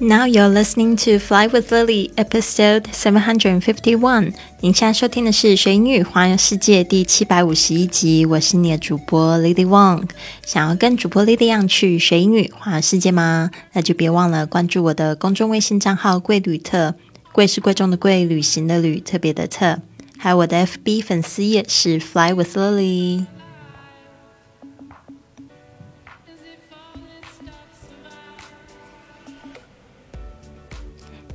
Now you're listening to Fly with Lily, episode seven hundred and fifty-one. 您现在收听的是《学英语环游世界》第七百五十一集。我是你的主播 Lily Wong。想要跟主播 Lily 一样去学英语环游世界吗？那就别忘了关注我的公众微信账号“贵旅特”，贵是贵重的贵，旅行的旅，特别的特。还有我的 FB 粉丝页是 Fly with Lily。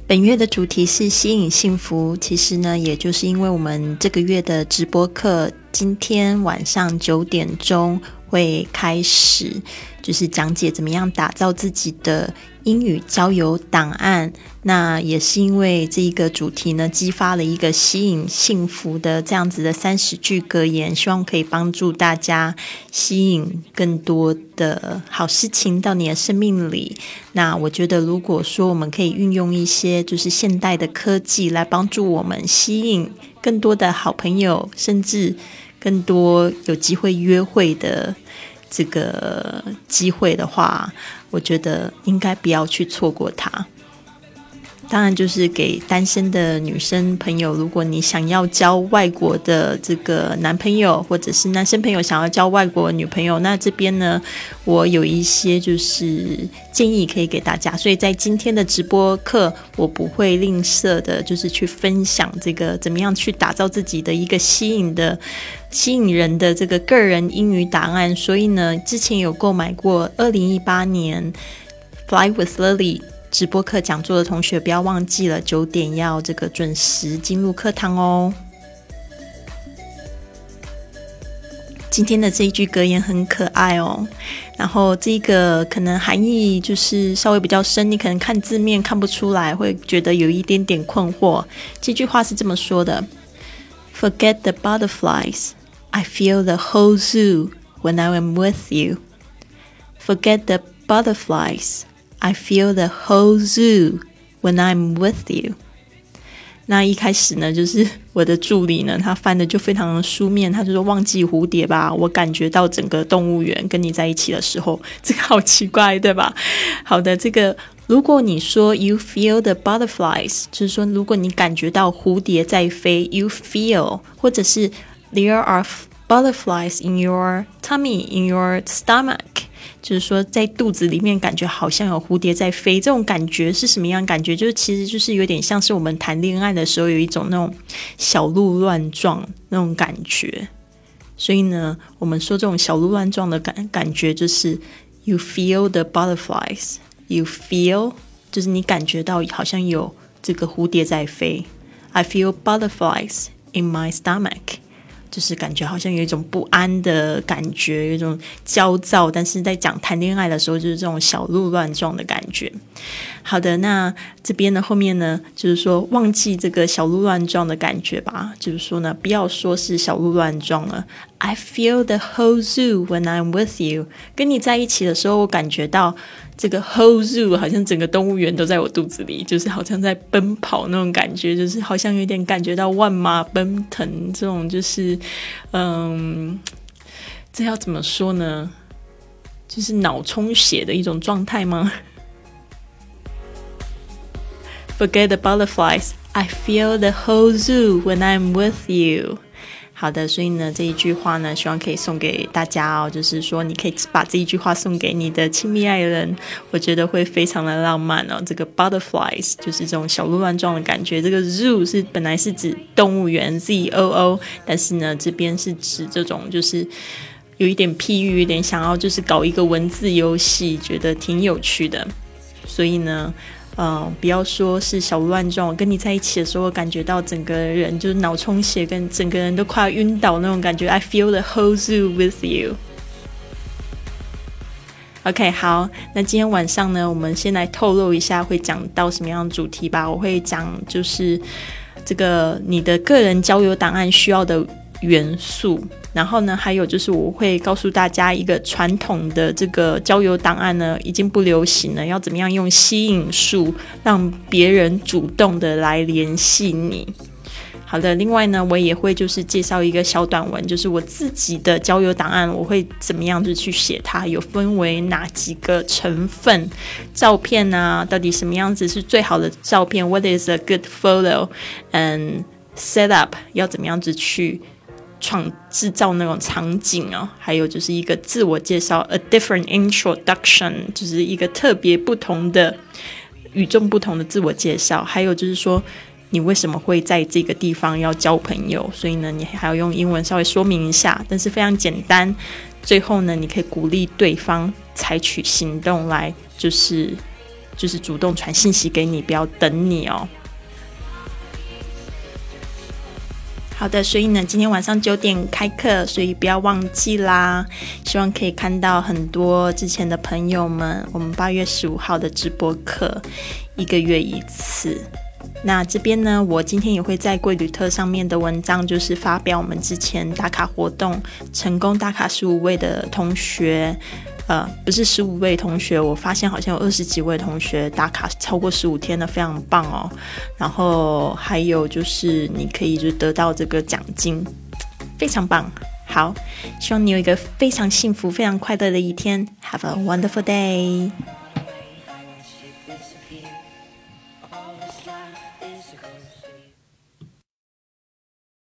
本月的主题是吸引幸福。其实呢，也就是因为我们这个月的直播课，今天晚上九点钟会开始，就是讲解怎么样打造自己的。英语交友档案，那也是因为这一个主题呢，激发了一个吸引幸福的这样子的三十句格言，希望可以帮助大家吸引更多的好事情到你的生命里。那我觉得，如果说我们可以运用一些就是现代的科技来帮助我们吸引更多的好朋友，甚至更多有机会约会的。这个机会的话，我觉得应该不要去错过它。当然，就是给单身的女生朋友，如果你想要交外国的这个男朋友，或者是男生朋友想要交外国女朋友，那这边呢，我有一些就是建议可以给大家。所以在今天的直播课，我不会吝啬的，就是去分享这个怎么样去打造自己的一个吸引的、吸引人的这个个人英语答案。所以呢，之前有购买过二零一八年 Fly with Lily。直播课讲座的同学，不要忘记了九点要这个准时进入课堂哦。今天的这一句格言很可爱哦，然后这个可能含义就是稍微比较深，你可能看字面看不出来，会觉得有一点点困惑。这句话是这么说的：Forget the butterflies, I feel the whole zoo when I am with you. Forget the butterflies. I feel the whole zoo when I'm with you。那一开始呢，就是我的助理呢，他翻的就非常的书面，他就说忘记蝴蝶吧，我感觉到整个动物园跟你在一起的时候，这个好奇怪，对吧？好的，这个如果你说 you feel the butterflies，就是说如果你感觉到蝴蝶在飞，you feel，或者是 there are butterflies in your tummy，in your stomach。 就是说，在肚子里面感觉好像有蝴蝶在飞，这种感觉是什么样感觉？就是其实就是有点像是我们谈恋爱的时候有一种那种小鹿乱撞那种感觉。所以呢，我们说这种小鹿乱撞的感感觉，就是 you feel the butterflies，you feel 就是你感觉到好像有这个蝴蝶在飞。I feel butterflies in my stomach。就是感觉好像有一种不安的感觉，有一种焦躁，但是在讲谈恋爱的时候，就是这种小鹿乱撞的感觉。好的，那这边呢，后面呢，就是说忘记这个小鹿乱撞的感觉吧，就是说呢，不要说是小鹿乱撞了。I feel the whole zoo when I'm with you，跟你在一起的时候，我感觉到。这个 whole zoo 好像整个动物园都在我肚子里，就是好像在奔跑那种感觉，就是好像有点感觉到万马奔腾这种，就是嗯，这要怎么说呢？就是脑充血的一种状态吗？Forget the butterflies, I feel the whole zoo when I'm with you. 好的，所以呢，这一句话呢，希望可以送给大家哦。就是说，你可以把这一句话送给你的亲密爱人，我觉得会非常的浪漫哦。这个 butterflies 就是这种小鹿乱撞的感觉。这个 zoo 是本来是指动物园 z o o，但是呢，这边是指这种就是有一点譬喻，有点想要就是搞一个文字游戏，觉得挺有趣的。所以呢。嗯，不要说是小鹿乱撞，我跟你在一起的时候，感觉到整个人就是脑充血，跟整个人都快要晕倒那种感觉。I feel the whole zoo with you. OK，好，那今天晚上呢，我们先来透露一下会讲到什么样的主题吧。我会讲就是这个你的个人交友档案需要的元素。然后呢，还有就是我会告诉大家一个传统的这个交友档案呢，已经不流行了，要怎么样用吸引术让别人主动的来联系你。好的，另外呢，我也会就是介绍一个小短文，就是我自己的交友档案，我会怎么样子去写它，有分为哪几个成分，照片啊，到底什么样子是最好的照片？What is a good photo？嗯，set up 要怎么样子去创制造那种场景哦，还有就是一个自我介绍，a different introduction，就是一个特别不同的、与众不同的自我介绍，还有就是说。你为什么会在这个地方要交朋友？所以呢，你还要用英文稍微说明一下，但是非常简单。最后呢，你可以鼓励对方采取行动来，就是就是主动传信息给你，不要等你哦。好的，所以呢，今天晚上九点开课，所以不要忘记啦。希望可以看到很多之前的朋友们。我们八月十五号的直播课，一个月一次。那这边呢，我今天也会在贵旅特上面的文章，就是发表我们之前打卡活动成功打卡十五位的同学，呃，不是十五位同学，我发现好像有二十几位同学打卡超过十五天的，非常棒哦。然后还有就是你可以就得到这个奖金，非常棒。好，希望你有一个非常幸福、非常快乐的一天。Have a wonderful day.